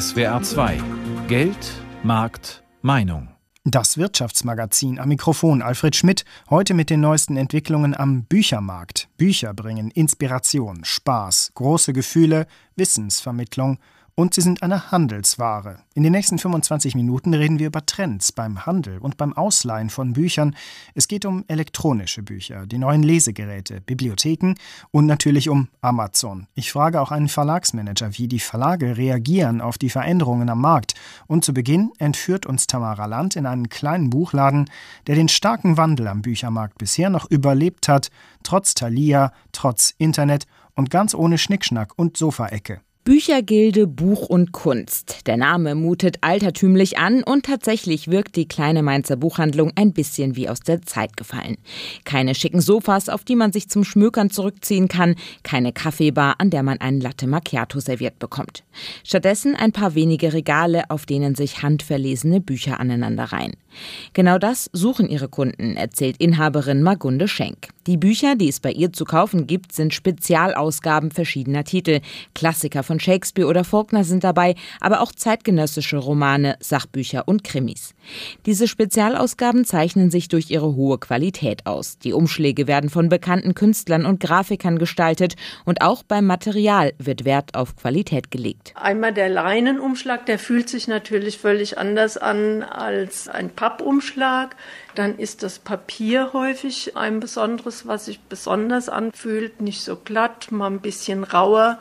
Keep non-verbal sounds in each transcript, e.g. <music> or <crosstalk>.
SWR 2 Geld, Markt, Meinung. Das Wirtschaftsmagazin am Mikrofon Alfred Schmidt, heute mit den neuesten Entwicklungen am Büchermarkt. Bücher bringen Inspiration, Spaß, große Gefühle, Wissensvermittlung und sie sind eine Handelsware. In den nächsten 25 Minuten reden wir über Trends beim Handel und beim Ausleihen von Büchern. Es geht um elektronische Bücher, die neuen Lesegeräte, Bibliotheken und natürlich um Amazon. Ich frage auch einen Verlagsmanager, wie die Verlage reagieren auf die Veränderungen am Markt. Und zu Beginn entführt uns Tamara Land in einen kleinen Buchladen, der den starken Wandel am Büchermarkt bisher noch überlebt hat, trotz Thalia, trotz Internet und ganz ohne Schnickschnack und Sofaecke. Büchergilde Buch und Kunst. Der Name mutet altertümlich an und tatsächlich wirkt die kleine Mainzer Buchhandlung ein bisschen wie aus der Zeit gefallen. Keine schicken Sofas, auf die man sich zum Schmökern zurückziehen kann, keine Kaffeebar, an der man einen Latte Macchiato serviert bekommt. Stattdessen ein paar wenige Regale, auf denen sich handverlesene Bücher aneinanderreihen. Genau das suchen ihre Kunden, erzählt Inhaberin Magunde Schenk. Die Bücher, die es bei ihr zu kaufen gibt, sind Spezialausgaben verschiedener Titel. Klassiker von Shakespeare oder Faulkner sind dabei, aber auch zeitgenössische Romane, Sachbücher und Krimis. Diese Spezialausgaben zeichnen sich durch ihre hohe Qualität aus. Die Umschläge werden von bekannten Künstlern und Grafikern gestaltet und auch beim Material wird Wert auf Qualität gelegt. Einmal der Leinenumschlag, der fühlt sich natürlich völlig anders an als ein Pappumschlag. Dann ist das Papier häufig ein besonderes, was sich besonders anfühlt, nicht so glatt, mal ein bisschen rauer.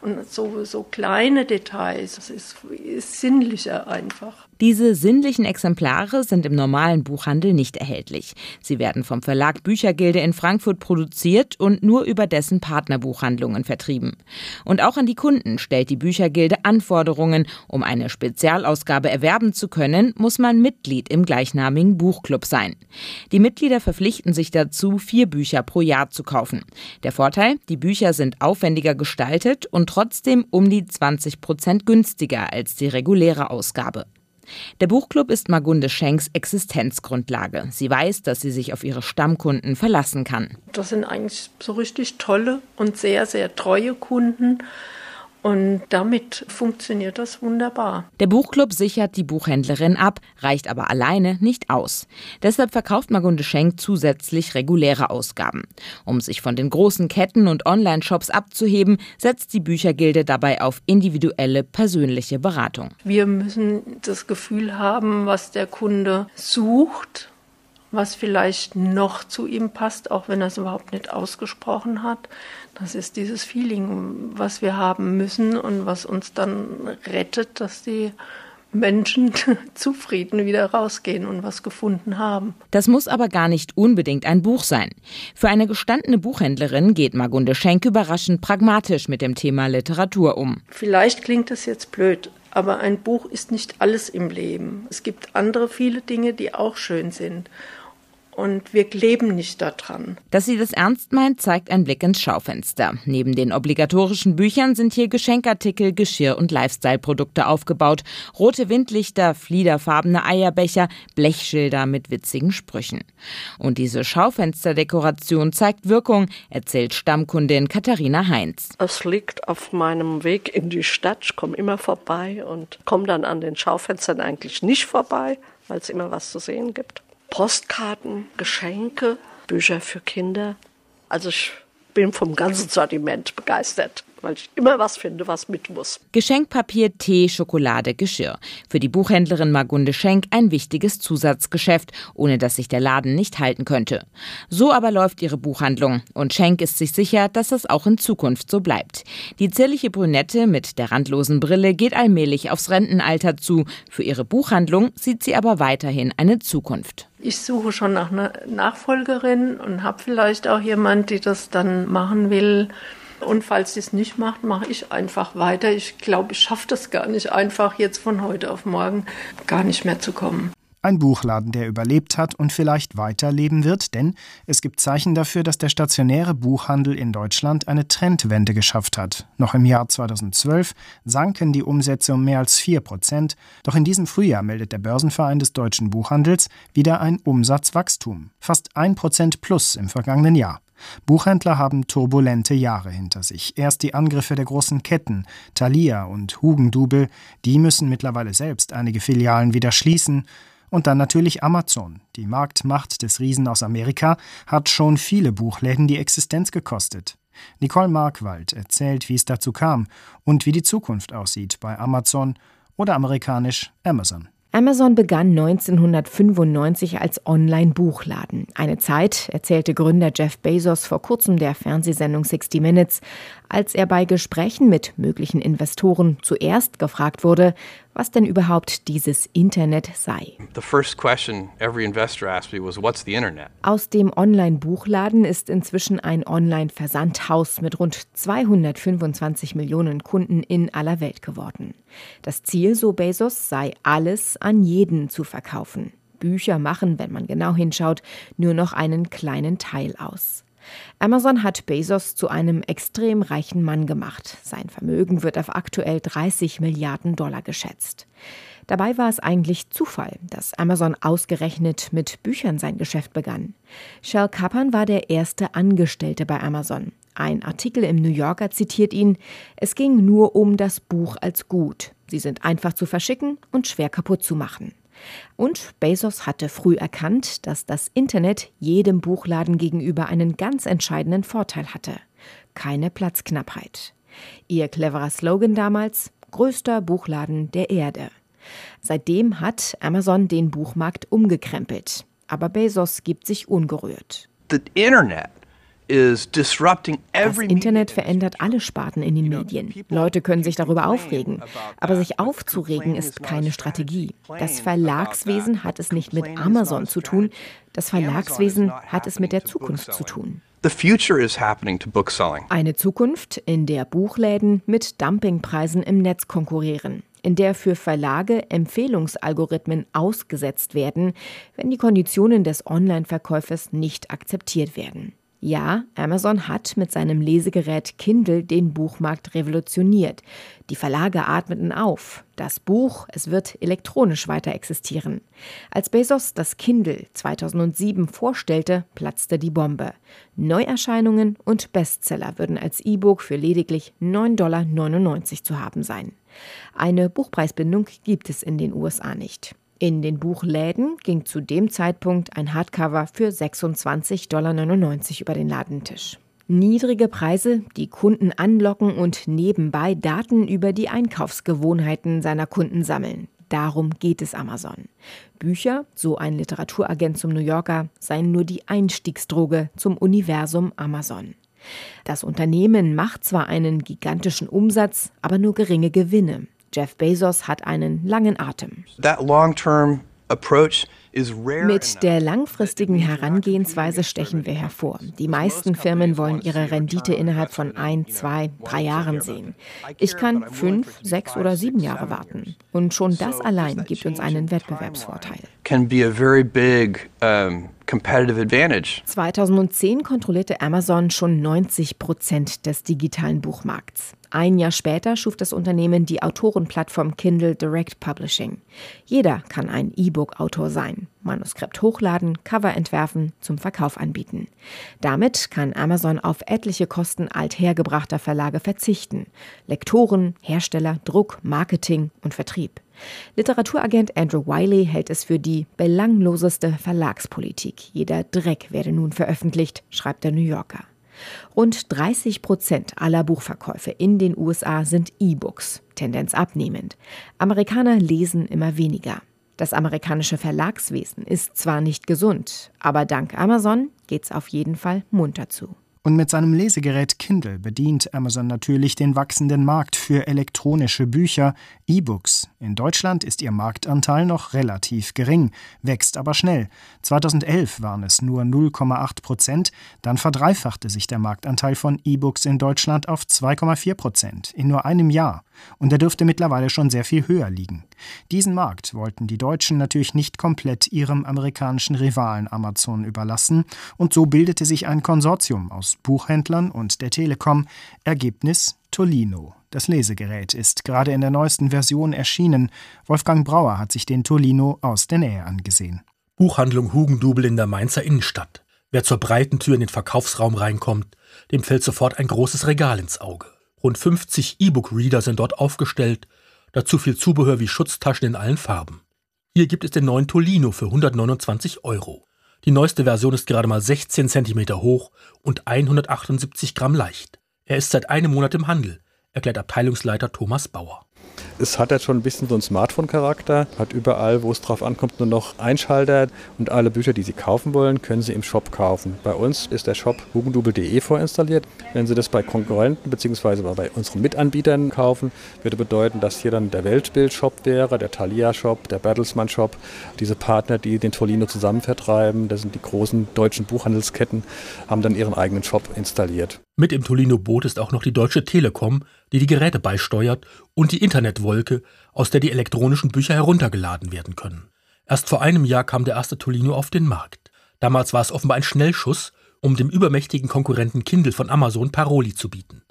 Und so, so kleine Details, das ist, ist sinnlicher einfach. Diese sinnlichen Exemplare sind im normalen Buchhandel nicht erhältlich. Sie werden vom Verlag Büchergilde in Frankfurt produziert und nur über dessen Partnerbuchhandlungen vertrieben. Und auch an die Kunden stellt die Büchergilde Anforderungen. Um eine Spezialausgabe erwerben zu können, muss man Mitglied im gleichnamigen Buchclub sein. Die Mitglieder verpflichten sich dazu, vier Bücher pro Jahr zu kaufen. Der Vorteil, die Bücher sind aufwendiger gestaltet und trotzdem um die 20 Prozent günstiger als die reguläre Ausgabe. Der Buchclub ist Magunde Schenks Existenzgrundlage. Sie weiß, dass sie sich auf ihre Stammkunden verlassen kann. Das sind eigentlich so richtig tolle und sehr, sehr treue Kunden. Und damit funktioniert das wunderbar. Der Buchclub sichert die Buchhändlerin ab, reicht aber alleine nicht aus. Deshalb verkauft Magunde Schenk zusätzlich reguläre Ausgaben. Um sich von den großen Ketten und Online-Shops abzuheben, setzt die Büchergilde dabei auf individuelle, persönliche Beratung. Wir müssen das Gefühl haben, was der Kunde sucht was vielleicht noch zu ihm passt, auch wenn er es überhaupt nicht ausgesprochen hat. Das ist dieses Feeling, was wir haben müssen und was uns dann rettet, dass die Menschen <laughs> zufrieden wieder rausgehen und was gefunden haben. Das muss aber gar nicht unbedingt ein Buch sein. Für eine gestandene Buchhändlerin geht Magunde Schenk überraschend pragmatisch mit dem Thema Literatur um. Vielleicht klingt es jetzt blöd, aber ein Buch ist nicht alles im Leben. Es gibt andere viele Dinge, die auch schön sind und wir kleben nicht daran. Dass sie das ernst meint, zeigt ein Blick ins Schaufenster. Neben den obligatorischen Büchern sind hier Geschenkartikel, Geschirr und Lifestyle-Produkte aufgebaut. Rote Windlichter, fliederfarbene Eierbecher, Blechschilder mit witzigen Sprüchen. Und diese Schaufensterdekoration zeigt Wirkung, erzählt Stammkundin Katharina Heinz. Es liegt auf meinem Weg in die Stadt. Ich komme immer vorbei und komme dann an den Schaufenstern eigentlich nicht vorbei, weil es immer was zu sehen gibt. Postkarten, Geschenke, Bücher für Kinder. Also ich bin vom ganzen Sortiment begeistert weil ich immer was finde, was mit muss. Geschenkpapier, Tee, Schokolade, Geschirr. Für die Buchhändlerin Magunde Schenk ein wichtiges Zusatzgeschäft, ohne dass sich der Laden nicht halten könnte. So aber läuft ihre Buchhandlung und Schenk ist sich sicher, dass das auch in Zukunft so bleibt. Die zierliche Brünette mit der randlosen Brille geht allmählich aufs Rentenalter zu. Für ihre Buchhandlung sieht sie aber weiterhin eine Zukunft. Ich suche schon nach einer Nachfolgerin und habe vielleicht auch jemand, die das dann machen will. Und falls sie es nicht macht, mache ich einfach weiter. Ich glaube, ich schaffe das gar nicht einfach, jetzt von heute auf morgen gar nicht mehr zu kommen. Ein Buchladen, der überlebt hat und vielleicht weiterleben wird, denn es gibt Zeichen dafür, dass der stationäre Buchhandel in Deutschland eine Trendwende geschafft hat. Noch im Jahr 2012 sanken die Umsätze um mehr als 4 Prozent, doch in diesem Frühjahr meldet der Börsenverein des deutschen Buchhandels wieder ein Umsatzwachstum. Fast 1 Prozent plus im vergangenen Jahr. Buchhändler haben turbulente Jahre hinter sich. Erst die Angriffe der großen Ketten, Thalia und Hugendubel, die müssen mittlerweile selbst einige Filialen wieder schließen. Und dann natürlich Amazon. Die Marktmacht des Riesen aus Amerika hat schon viele Buchläden die Existenz gekostet. Nicole Markwald erzählt, wie es dazu kam und wie die Zukunft aussieht bei Amazon oder amerikanisch Amazon. Amazon begann 1995 als Online-Buchladen. Eine Zeit, erzählte Gründer Jeff Bezos vor kurzem der Fernsehsendung 60 Minutes, als er bei Gesprächen mit möglichen Investoren zuerst gefragt wurde, was denn überhaupt dieses Internet sei. Aus dem Online-Buchladen ist inzwischen ein Online-Versandhaus mit rund 225 Millionen Kunden in aller Welt geworden. Das Ziel, so Bezos, sei alles an jeden zu verkaufen. Bücher machen, wenn man genau hinschaut, nur noch einen kleinen Teil aus. Amazon hat Bezos zu einem extrem reichen Mann gemacht. Sein Vermögen wird auf aktuell 30 Milliarden Dollar geschätzt. Dabei war es eigentlich Zufall, dass Amazon ausgerechnet mit Büchern sein Geschäft begann. Shell Kappan war der erste Angestellte bei Amazon. Ein Artikel im New Yorker zitiert ihn, es ging nur um das Buch als Gut. Sie sind einfach zu verschicken und schwer kaputt zu machen. Und Bezos hatte früh erkannt, dass das Internet jedem Buchladen gegenüber einen ganz entscheidenden Vorteil hatte. Keine Platzknappheit. Ihr cleverer Slogan damals, größter Buchladen der Erde. Seitdem hat Amazon den Buchmarkt umgekrempelt. Aber Bezos gibt sich ungerührt. The Internet das Internet verändert alle Sparten in den Medien. Leute können sich darüber aufregen. Aber sich aufzuregen ist keine Strategie. Das Verlagswesen hat es nicht mit Amazon zu tun. Das Verlagswesen hat es mit der Zukunft zu tun. Eine Zukunft, in der Buchläden mit Dumpingpreisen im Netz konkurrieren in der für Verlage Empfehlungsalgorithmen ausgesetzt werden, wenn die Konditionen des Online-Verkäufers nicht akzeptiert werden. Ja, Amazon hat mit seinem Lesegerät Kindle den Buchmarkt revolutioniert. Die Verlage atmeten auf. Das Buch, es wird elektronisch weiter existieren. Als Bezos das Kindle 2007 vorstellte, platzte die Bombe. Neuerscheinungen und Bestseller würden als E-Book für lediglich 9,99 Dollar zu haben sein. Eine Buchpreisbindung gibt es in den USA nicht. In den Buchläden ging zu dem Zeitpunkt ein Hardcover für 26,99 Dollar über den Ladentisch. Niedrige Preise, die Kunden anlocken und nebenbei Daten über die Einkaufsgewohnheiten seiner Kunden sammeln. Darum geht es Amazon. Bücher, so ein Literaturagent zum New Yorker, seien nur die Einstiegsdroge zum Universum Amazon. Das Unternehmen macht zwar einen gigantischen Umsatz, aber nur geringe Gewinne. Jeff Bezos hat einen langen Atem. Mit der langfristigen Herangehensweise stechen wir hervor. Die meisten Firmen wollen ihre Rendite innerhalb von ein, zwei, drei Jahren sehen. Ich kann fünf, sechs oder sieben Jahre warten. Und schon das allein gibt uns einen Wettbewerbsvorteil. 2010 kontrollierte Amazon schon 90 Prozent des digitalen Buchmarkts. Ein Jahr später schuf das Unternehmen die Autorenplattform Kindle Direct Publishing. Jeder kann ein E-Book-Autor sein, Manuskript hochladen, Cover entwerfen, zum Verkauf anbieten. Damit kann Amazon auf etliche Kosten althergebrachter Verlage verzichten. Lektoren, Hersteller, Druck, Marketing und Vertrieb. Literaturagent Andrew Wiley hält es für die belangloseste Verlagspolitik. Jeder Dreck werde nun veröffentlicht, schreibt der New Yorker. Rund 30 Prozent aller Buchverkäufe in den USA sind E-Books, Tendenz abnehmend. Amerikaner lesen immer weniger. Das amerikanische Verlagswesen ist zwar nicht gesund, aber dank Amazon geht's auf jeden Fall munter zu. Und mit seinem Lesegerät Kindle bedient Amazon natürlich den wachsenden Markt für elektronische Bücher, E-Books. In Deutschland ist ihr Marktanteil noch relativ gering, wächst aber schnell. 2011 waren es nur 0,8 Prozent, dann verdreifachte sich der Marktanteil von E-Books in Deutschland auf 2,4 Prozent in nur einem Jahr. Und er dürfte mittlerweile schon sehr viel höher liegen. Diesen Markt wollten die Deutschen natürlich nicht komplett ihrem amerikanischen Rivalen Amazon überlassen, und so bildete sich ein Konsortium aus Buchhändlern und der Telekom. Ergebnis Tolino. Das Lesegerät ist gerade in der neuesten Version erschienen. Wolfgang Brauer hat sich den Tolino aus der Nähe angesehen. Buchhandlung Hugendubel in der Mainzer Innenstadt. Wer zur breiten Tür in den Verkaufsraum reinkommt, dem fällt sofort ein großes Regal ins Auge. Rund 50 E-Book-Reader sind dort aufgestellt, dazu viel Zubehör wie Schutztaschen in allen Farben. Hier gibt es den neuen Tolino für 129 Euro. Die neueste Version ist gerade mal 16 cm hoch und 178 Gramm leicht. Er ist seit einem Monat im Handel, erklärt Abteilungsleiter Thomas Bauer. Es hat jetzt schon ein bisschen so einen Smartphone-Charakter, hat überall, wo es drauf ankommt, nur noch Einschalter und alle Bücher, die Sie kaufen wollen, können Sie im Shop kaufen. Bei uns ist der Shop hugendubel.de vorinstalliert. Wenn Sie das bei Konkurrenten bzw. bei unseren Mitanbietern kaufen, würde bedeuten, dass hier dann der Weltbild-Shop wäre, der Thalia-Shop, der Bertelsmann-Shop, diese Partner, die den Tolino zusammen vertreiben, das sind die großen deutschen Buchhandelsketten, haben dann ihren eigenen Shop installiert. Mit im Tolino-Boot ist auch noch die Deutsche Telekom, die die Geräte beisteuert und die Internetwolke, aus der die elektronischen Bücher heruntergeladen werden können. Erst vor einem Jahr kam der erste Tolino auf den Markt. Damals war es offenbar ein Schnellschuss, um dem übermächtigen Konkurrenten Kindle von Amazon Paroli zu bieten.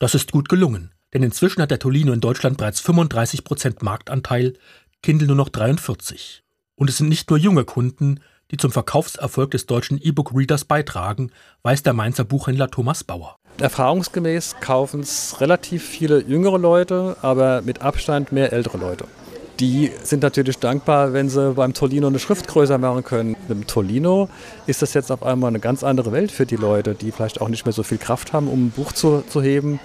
Das ist gut gelungen, denn inzwischen hat der Tolino in Deutschland bereits 35% Marktanteil, Kindle nur noch 43. Und es sind nicht nur junge Kunden, die zum Verkaufserfolg des deutschen E-Book-Readers beitragen, weiß der Mainzer Buchhändler Thomas Bauer. Erfahrungsgemäß kaufen es relativ viele jüngere Leute, aber mit Abstand mehr ältere Leute. Die sind natürlich dankbar, wenn sie beim Tolino eine Schrift größer machen können. Mit dem Tolino ist das jetzt auf einmal eine ganz andere Welt für die Leute, die vielleicht auch nicht mehr so viel Kraft haben, um ein Buch zu, zu heben.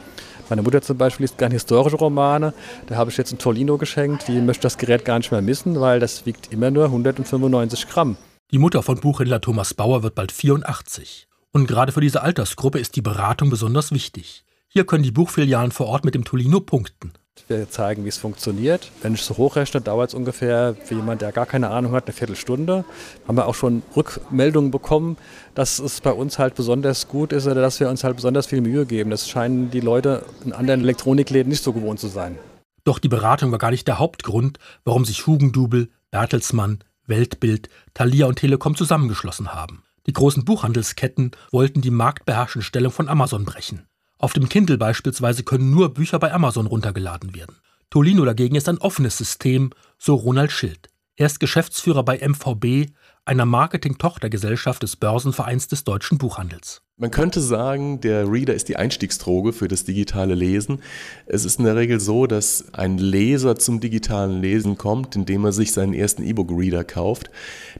Meine Mutter zum Beispiel liest gerne historische Romane. Da habe ich jetzt ein Tolino geschenkt. Die möchte das Gerät gar nicht mehr missen, weil das wiegt immer nur 195 Gramm. Die Mutter von Buchhändler Thomas Bauer wird bald 84. Und gerade für diese Altersgruppe ist die Beratung besonders wichtig. Hier können die Buchfilialen vor Ort mit dem Tolino punkten. Wir zeigen, wie es funktioniert. Wenn ich so hochrechne, dauert es ungefähr für jemand, der gar keine Ahnung hat, eine Viertelstunde. Haben wir auch schon Rückmeldungen bekommen, dass es bei uns halt besonders gut ist oder dass wir uns halt besonders viel Mühe geben. Das scheinen die Leute in anderen Elektronikläden nicht so gewohnt zu sein. Doch die Beratung war gar nicht der Hauptgrund, warum sich Hugendubel, Bertelsmann, Weltbild, Thalia und Telekom zusammengeschlossen haben. Die großen Buchhandelsketten wollten die marktbeherrschende Stellung von Amazon brechen. Auf dem Kindle beispielsweise können nur Bücher bei Amazon runtergeladen werden. Tolino dagegen ist ein offenes System, so Ronald Schild. Er ist Geschäftsführer bei MVB, einer Marketing-Tochtergesellschaft des Börsenvereins des deutschen Buchhandels. Man könnte sagen, der Reader ist die Einstiegsdroge für das digitale Lesen. Es ist in der Regel so, dass ein Leser zum digitalen Lesen kommt, indem er sich seinen ersten E-Book-Reader kauft.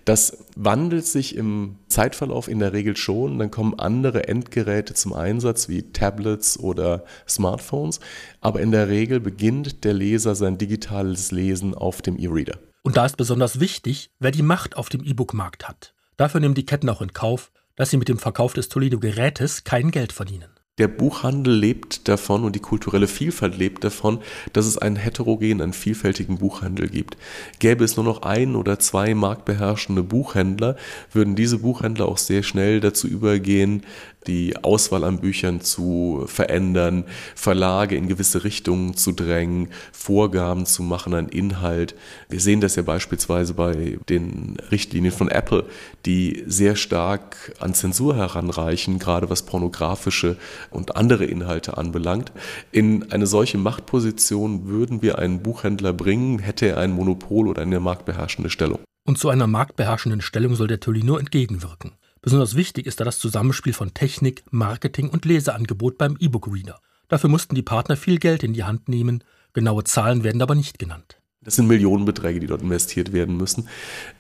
Das wandelt sich im Zeitverlauf in der Regel schon. Dann kommen andere Endgeräte zum Einsatz, wie Tablets oder Smartphones. Aber in der Regel beginnt der Leser sein digitales Lesen auf dem E-Reader. Und da ist besonders wichtig, wer die Macht auf dem E-Book-Markt hat. Dafür nehmen die Ketten auch in Kauf, dass sie mit dem Verkauf des Toledo-Gerätes kein Geld verdienen. Der Buchhandel lebt davon und die kulturelle Vielfalt lebt davon, dass es einen heterogenen, einen vielfältigen Buchhandel gibt. Gäbe es nur noch ein oder zwei marktbeherrschende Buchhändler, würden diese Buchhändler auch sehr schnell dazu übergehen, die Auswahl an Büchern zu verändern, Verlage in gewisse Richtungen zu drängen, Vorgaben zu machen an Inhalt. Wir sehen das ja beispielsweise bei den Richtlinien von Apple, die sehr stark an Zensur heranreichen, gerade was pornografische und andere Inhalte anbelangt. In eine solche Machtposition würden wir einen Buchhändler bringen, hätte er ein Monopol oder eine marktbeherrschende Stellung. Und zu einer marktbeherrschenden Stellung soll der Tolino entgegenwirken. Besonders wichtig ist da das Zusammenspiel von Technik, Marketing und Leseangebot beim E-Book-Reader. Dafür mussten die Partner viel Geld in die Hand nehmen, genaue Zahlen werden aber nicht genannt. Das sind Millionenbeträge, die dort investiert werden müssen.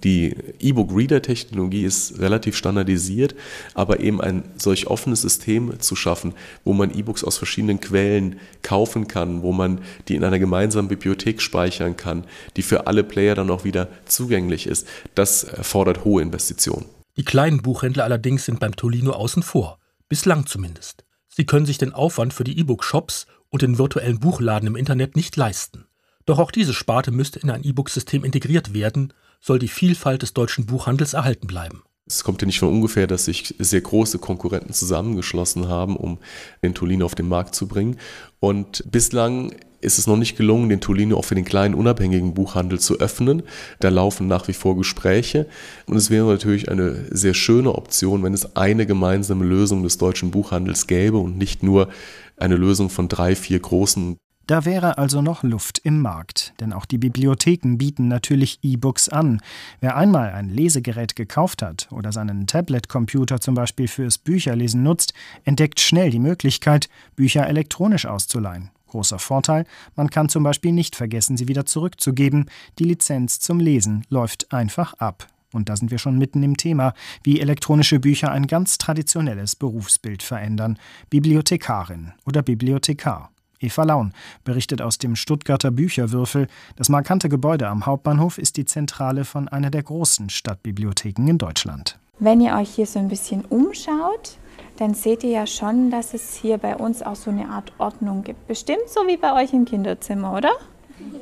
Die E-Book-Reader-Technologie ist relativ standardisiert, aber eben ein solch offenes System zu schaffen, wo man E-Books aus verschiedenen Quellen kaufen kann, wo man die in einer gemeinsamen Bibliothek speichern kann, die für alle Player dann auch wieder zugänglich ist, das erfordert hohe Investitionen. Die kleinen Buchhändler allerdings sind beim Tolino außen vor, bislang zumindest. Sie können sich den Aufwand für die E-Book-Shops und den virtuellen Buchladen im Internet nicht leisten. Doch auch diese Sparte müsste in ein E-Book-System integriert werden, soll die Vielfalt des deutschen Buchhandels erhalten bleiben. Es kommt ja nicht von ungefähr, dass sich sehr große Konkurrenten zusammengeschlossen haben, um den Tolino auf den Markt zu bringen. Und bislang ist es noch nicht gelungen, den Tolino auch für den kleinen unabhängigen Buchhandel zu öffnen. Da laufen nach wie vor Gespräche und es wäre natürlich eine sehr schöne Option, wenn es eine gemeinsame Lösung des deutschen Buchhandels gäbe und nicht nur eine Lösung von drei, vier großen Da wäre also noch Luft im Markt, denn auch die Bibliotheken bieten natürlich E-Books an. Wer einmal ein Lesegerät gekauft hat oder seinen Tablet-Computer zum Beispiel fürs Bücherlesen nutzt, entdeckt schnell die Möglichkeit, Bücher elektronisch auszuleihen. Großer Vorteil, man kann zum Beispiel nicht vergessen, sie wieder zurückzugeben. Die Lizenz zum Lesen läuft einfach ab. Und da sind wir schon mitten im Thema, wie elektronische Bücher ein ganz traditionelles Berufsbild verändern. Bibliothekarin oder Bibliothekar. Eva Laun berichtet aus dem Stuttgarter Bücherwürfel. Das markante Gebäude am Hauptbahnhof ist die Zentrale von einer der großen Stadtbibliotheken in Deutschland. Wenn ihr euch hier so ein bisschen umschaut, dann seht ihr ja schon, dass es hier bei uns auch so eine Art Ordnung gibt. Bestimmt so wie bei euch im Kinderzimmer, oder?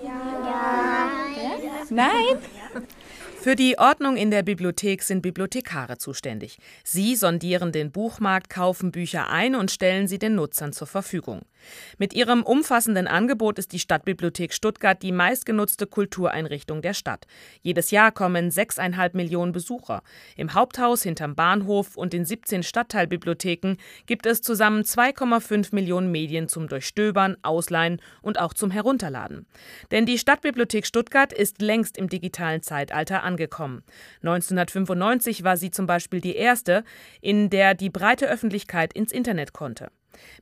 Ja. ja. Nein? Für die Ordnung in der Bibliothek sind Bibliothekare zuständig. Sie sondieren den Buchmarkt, kaufen Bücher ein und stellen sie den Nutzern zur Verfügung. Mit ihrem umfassenden Angebot ist die Stadtbibliothek Stuttgart die meistgenutzte Kultureinrichtung der Stadt. Jedes Jahr kommen sechseinhalb Millionen Besucher. Im Haupthaus hinterm Bahnhof und in 17 Stadtteilbibliotheken gibt es zusammen 2,5 Millionen Medien zum Durchstöbern, Ausleihen und auch zum Herunterladen. Denn die Stadtbibliothek Stuttgart ist längst im digitalen Zeitalter angekommen. 1995 war sie zum Beispiel die erste, in der die breite Öffentlichkeit ins Internet konnte.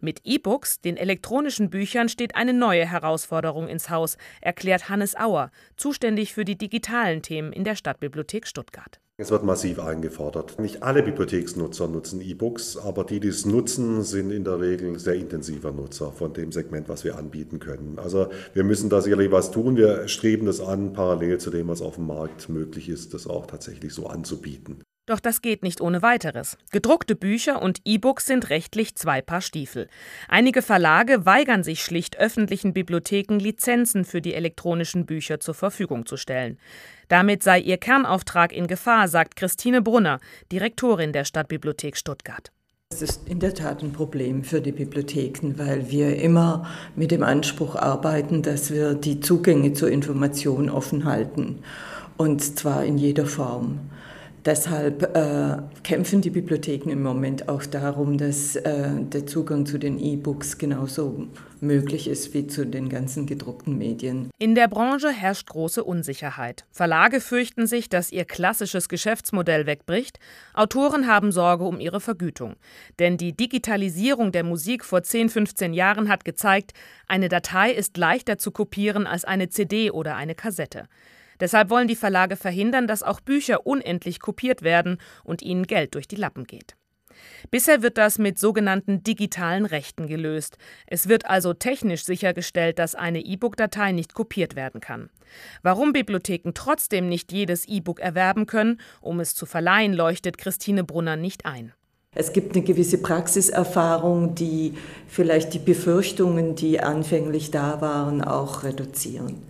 Mit E-Books, den elektronischen Büchern, steht eine neue Herausforderung ins Haus, erklärt Hannes Auer, zuständig für die digitalen Themen in der Stadtbibliothek Stuttgart. Es wird massiv eingefordert. Nicht alle Bibliotheksnutzer nutzen E-Books, aber die, die es nutzen, sind in der Regel sehr intensiver Nutzer von dem Segment, was wir anbieten können. Also wir müssen da sicherlich was tun. Wir streben das an, parallel zu dem, was auf dem Markt möglich ist, das auch tatsächlich so anzubieten. Doch das geht nicht ohne weiteres. Gedruckte Bücher und E-Books sind rechtlich zwei Paar Stiefel. Einige Verlage weigern sich schlicht, öffentlichen Bibliotheken Lizenzen für die elektronischen Bücher zur Verfügung zu stellen. Damit sei ihr Kernauftrag in Gefahr, sagt Christine Brunner, Direktorin der Stadtbibliothek Stuttgart. Es ist in der Tat ein Problem für die Bibliotheken, weil wir immer mit dem Anspruch arbeiten, dass wir die Zugänge zur Information offen halten. Und zwar in jeder Form. Deshalb äh, kämpfen die Bibliotheken im Moment auch darum, dass äh, der Zugang zu den E-Books genauso möglich ist wie zu den ganzen gedruckten Medien. In der Branche herrscht große Unsicherheit. Verlage fürchten sich, dass ihr klassisches Geschäftsmodell wegbricht. Autoren haben Sorge um ihre Vergütung. Denn die Digitalisierung der Musik vor 10, 15 Jahren hat gezeigt, eine Datei ist leichter zu kopieren als eine CD oder eine Kassette. Deshalb wollen die Verlage verhindern, dass auch Bücher unendlich kopiert werden und ihnen Geld durch die Lappen geht. Bisher wird das mit sogenannten digitalen Rechten gelöst. Es wird also technisch sichergestellt, dass eine E-Book-Datei nicht kopiert werden kann. Warum Bibliotheken trotzdem nicht jedes E-Book erwerben können, um es zu verleihen, leuchtet Christine Brunner nicht ein. Es gibt eine gewisse Praxiserfahrung, die vielleicht die Befürchtungen, die anfänglich da waren, auch reduzieren.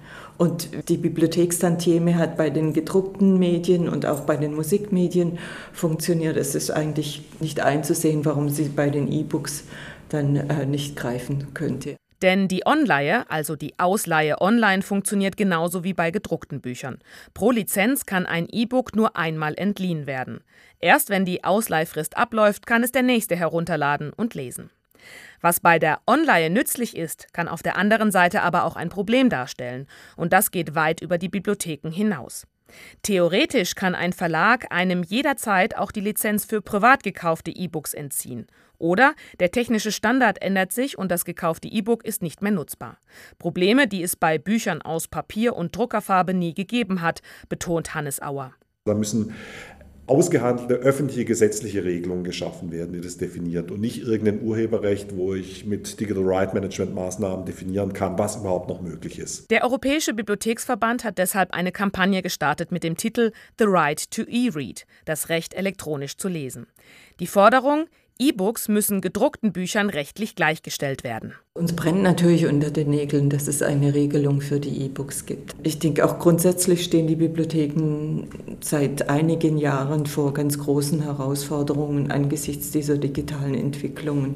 Und die Bibliothekstantieme hat bei den gedruckten Medien und auch bei den Musikmedien funktioniert. Es ist eigentlich nicht einzusehen, warum sie bei den E-Books dann äh, nicht greifen könnte. Denn die Onleihe, also die Ausleihe online, funktioniert genauso wie bei gedruckten Büchern. Pro Lizenz kann ein E-Book nur einmal entliehen werden. Erst wenn die Ausleihfrist abläuft, kann es der nächste herunterladen und lesen. Was bei der Online nützlich ist, kann auf der anderen Seite aber auch ein Problem darstellen, und das geht weit über die Bibliotheken hinaus. Theoretisch kann ein Verlag einem jederzeit auch die Lizenz für privat gekaufte E-Books entziehen. Oder der technische Standard ändert sich und das gekaufte E-Book ist nicht mehr nutzbar. Probleme, die es bei Büchern aus Papier und Druckerfarbe nie gegeben hat, betont Hannes Auer. Da müssen ausgehandelte öffentliche gesetzliche Regelungen geschaffen werden, die das definiert und nicht irgendein Urheberrecht, wo ich mit Digital Right Management Maßnahmen definieren kann, was überhaupt noch möglich ist. Der Europäische Bibliotheksverband hat deshalb eine Kampagne gestartet mit dem Titel The Right to E-Read, das Recht elektronisch zu lesen. Die Forderung, E-Books müssen gedruckten Büchern rechtlich gleichgestellt werden. Uns brennt natürlich unter den Nägeln, dass es eine Regelung für die E-Books gibt. Ich denke, auch grundsätzlich stehen die Bibliotheken seit einigen Jahren vor ganz großen Herausforderungen angesichts dieser digitalen Entwicklungen.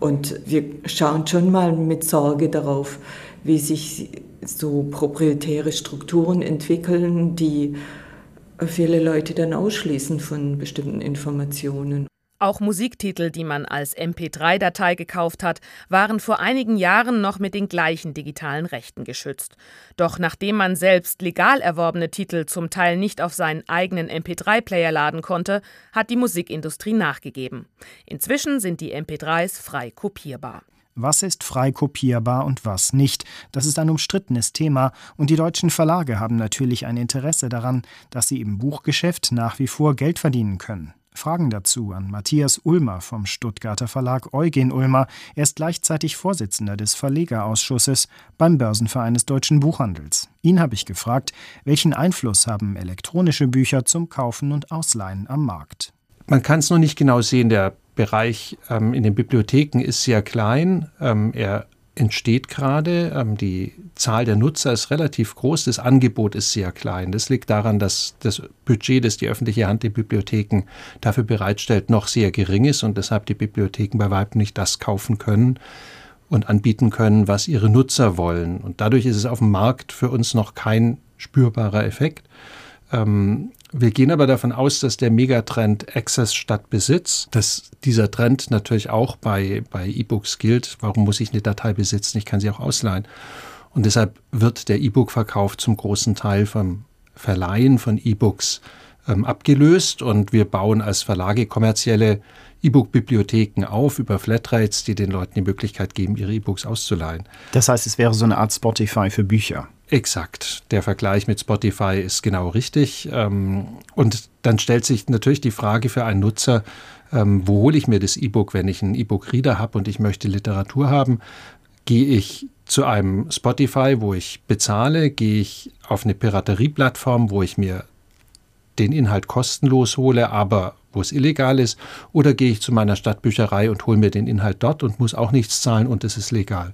Und wir schauen schon mal mit Sorge darauf, wie sich so proprietäre Strukturen entwickeln, die viele Leute dann ausschließen von bestimmten Informationen. Auch Musiktitel, die man als MP3-Datei gekauft hat, waren vor einigen Jahren noch mit den gleichen digitalen Rechten geschützt. Doch nachdem man selbst legal erworbene Titel zum Teil nicht auf seinen eigenen MP3-Player laden konnte, hat die Musikindustrie nachgegeben. Inzwischen sind die MP3s frei kopierbar. Was ist frei kopierbar und was nicht? Das ist ein umstrittenes Thema und die deutschen Verlage haben natürlich ein Interesse daran, dass sie im Buchgeschäft nach wie vor Geld verdienen können. Fragen dazu an Matthias Ulmer vom Stuttgarter Verlag Eugen Ulmer. Er ist gleichzeitig Vorsitzender des Verlegerausschusses beim Börsenverein des deutschen Buchhandels. Ihn habe ich gefragt, welchen Einfluss haben elektronische Bücher zum Kaufen und Ausleihen am Markt? Man kann es noch nicht genau sehen. Der Bereich ähm, in den Bibliotheken ist sehr klein. Ähm, er entsteht gerade. Ähm, die Zahl der Nutzer ist relativ groß, das Angebot ist sehr klein. Das liegt daran, dass das Budget, das die öffentliche Hand der Bibliotheken dafür bereitstellt, noch sehr gering ist und deshalb die Bibliotheken bei weitem nicht das kaufen können und anbieten können, was ihre Nutzer wollen. Und dadurch ist es auf dem Markt für uns noch kein spürbarer Effekt. Ähm, wir gehen aber davon aus, dass der Megatrend Access statt Besitz, dass dieser Trend natürlich auch bei, bei E-Books gilt. Warum muss ich eine Datei besitzen? Ich kann sie auch ausleihen. Und deshalb wird der E-Book-Verkauf zum großen Teil vom Verleihen von E-Books ähm, abgelöst und wir bauen als Verlage kommerzielle E-Book-Bibliotheken auf über Flatrates, die den Leuten die Möglichkeit geben, ihre E-Books auszuleihen. Das heißt, es wäre so eine Art Spotify für Bücher. Exakt. Der Vergleich mit Spotify ist genau richtig. Ähm, und dann stellt sich natürlich die Frage für einen Nutzer, ähm, wo hole ich mir das E-Book, wenn ich einen E-Book-Reader habe und ich möchte Literatur haben? Gehe ich zu einem Spotify, wo ich bezahle? Gehe ich auf eine Piraterieplattform, wo ich mir den Inhalt kostenlos hole, aber wo es illegal ist? Oder gehe ich zu meiner Stadtbücherei und hole mir den Inhalt dort und muss auch nichts zahlen und es ist legal?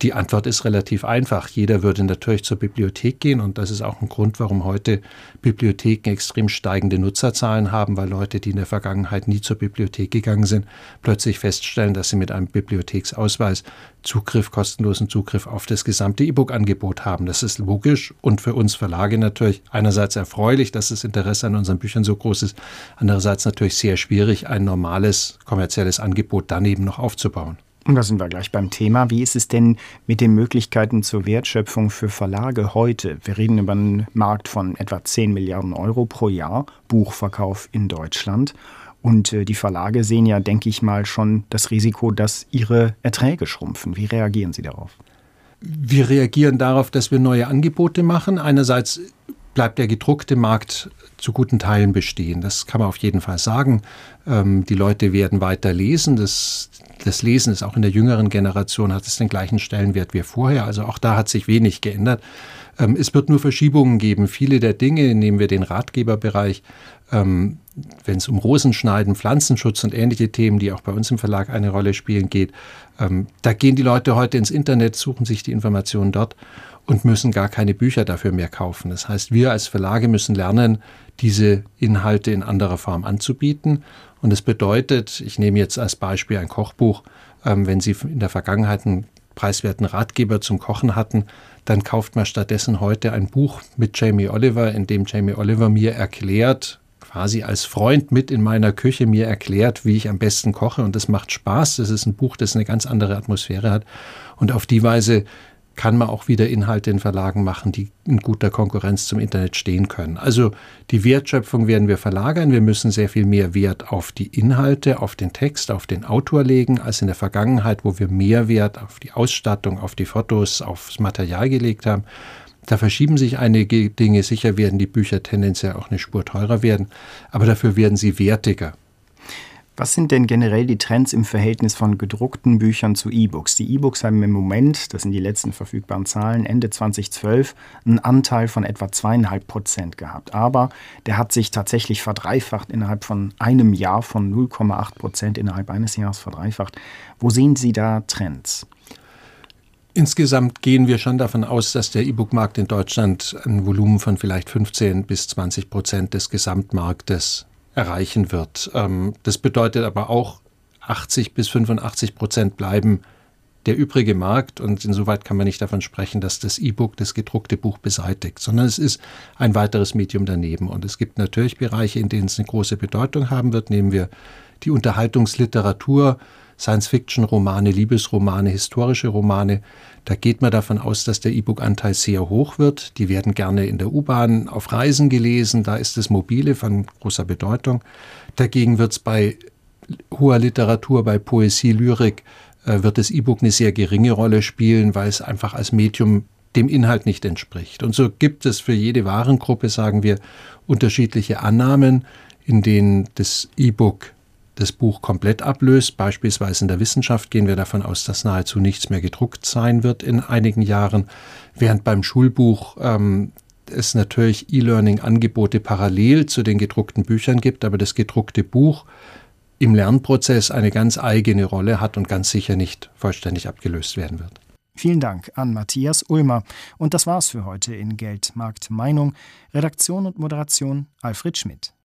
Die Antwort ist relativ einfach. Jeder würde natürlich zur Bibliothek gehen und das ist auch ein Grund, warum heute Bibliotheken extrem steigende Nutzerzahlen haben, weil Leute, die in der Vergangenheit nie zur Bibliothek gegangen sind, plötzlich feststellen, dass sie mit einem Bibliotheksausweis Zugriff, kostenlosen Zugriff auf das gesamte E-Book-Angebot haben. Das ist logisch und für uns Verlage natürlich einerseits erfreulich, dass das Interesse an unseren Büchern so groß ist, andererseits natürlich sehr schwierig, ein normales kommerzielles Angebot daneben noch aufzubauen. Und da sind wir gleich beim Thema. Wie ist es denn mit den Möglichkeiten zur Wertschöpfung für Verlage heute? Wir reden über einen Markt von etwa 10 Milliarden Euro pro Jahr, Buchverkauf in Deutschland. Und äh, die Verlage sehen ja, denke ich mal, schon das Risiko, dass ihre Erträge schrumpfen. Wie reagieren Sie darauf? Wir reagieren darauf, dass wir neue Angebote machen. Einerseits bleibt der gedruckte Markt zu guten Teilen bestehen. Das kann man auf jeden Fall sagen. Ähm, die Leute werden weiter lesen. Das, das Lesen ist auch in der jüngeren Generation, hat es den gleichen Stellenwert wie vorher. Also auch da hat sich wenig geändert. Ähm, es wird nur Verschiebungen geben. Viele der Dinge, nehmen wir den Ratgeberbereich, ähm, wenn es um Rosenschneiden, Pflanzenschutz und ähnliche Themen, die auch bei uns im Verlag eine Rolle spielen, geht, ähm, da gehen die Leute heute ins Internet, suchen sich die Informationen dort und müssen gar keine Bücher dafür mehr kaufen. Das heißt, wir als Verlage müssen lernen, diese Inhalte in anderer Form anzubieten. Und es bedeutet, ich nehme jetzt als Beispiel ein Kochbuch, ähm, wenn Sie in der Vergangenheit einen preiswerten Ratgeber zum Kochen hatten, dann kauft man stattdessen heute ein Buch mit Jamie Oliver, in dem Jamie Oliver mir erklärt, quasi als Freund mit in meiner Küche mir erklärt, wie ich am besten koche. Und das macht Spaß. Das ist ein Buch, das eine ganz andere Atmosphäre hat. Und auf die Weise kann man auch wieder Inhalte in Verlagen machen, die in guter Konkurrenz zum Internet stehen können. Also die Wertschöpfung werden wir verlagern. Wir müssen sehr viel mehr Wert auf die Inhalte, auf den Text, auf den Autor legen, als in der Vergangenheit, wo wir mehr Wert auf die Ausstattung, auf die Fotos, aufs Material gelegt haben. Da verschieben sich einige Dinge. Sicher werden die Bücher tendenziell auch eine Spur teurer werden, aber dafür werden sie wertiger. Was sind denn generell die Trends im Verhältnis von gedruckten Büchern zu E-Books? Die E-Books haben im Moment, das sind die letzten verfügbaren Zahlen, Ende 2012 einen Anteil von etwa zweieinhalb Prozent gehabt. Aber der hat sich tatsächlich verdreifacht innerhalb von einem Jahr, von 0,8 Prozent innerhalb eines Jahres verdreifacht. Wo sehen Sie da Trends? Insgesamt gehen wir schon davon aus, dass der E-Book-Markt in Deutschland ein Volumen von vielleicht 15 bis 20 Prozent des Gesamtmarktes erreichen wird. Ähm, das bedeutet aber auch, 80 bis 85 Prozent bleiben der übrige Markt und insoweit kann man nicht davon sprechen, dass das E-Book das gedruckte Buch beseitigt, sondern es ist ein weiteres Medium daneben. Und es gibt natürlich Bereiche, in denen es eine große Bedeutung haben wird. Nehmen wir die Unterhaltungsliteratur, Science-Fiction-Romane, Liebesromane, historische Romane. Da geht man davon aus, dass der E-Book-Anteil sehr hoch wird. Die werden gerne in der U-Bahn auf Reisen gelesen. Da ist das Mobile von großer Bedeutung. Dagegen wird es bei hoher Literatur, bei Poesie, Lyrik, äh, wird das E-Book eine sehr geringe Rolle spielen, weil es einfach als Medium dem Inhalt nicht entspricht. Und so gibt es für jede Warengruppe, sagen wir, unterschiedliche Annahmen, in denen das E-Book das Buch komplett ablöst. Beispielsweise in der Wissenschaft gehen wir davon aus, dass nahezu nichts mehr gedruckt sein wird in einigen Jahren, während beim Schulbuch ähm, es natürlich E-Learning-Angebote parallel zu den gedruckten Büchern gibt, aber das gedruckte Buch im Lernprozess eine ganz eigene Rolle hat und ganz sicher nicht vollständig abgelöst werden wird. Vielen Dank an Matthias Ulmer. Und das war's für heute in Geld, Markt, Meinung. Redaktion und Moderation Alfred Schmidt.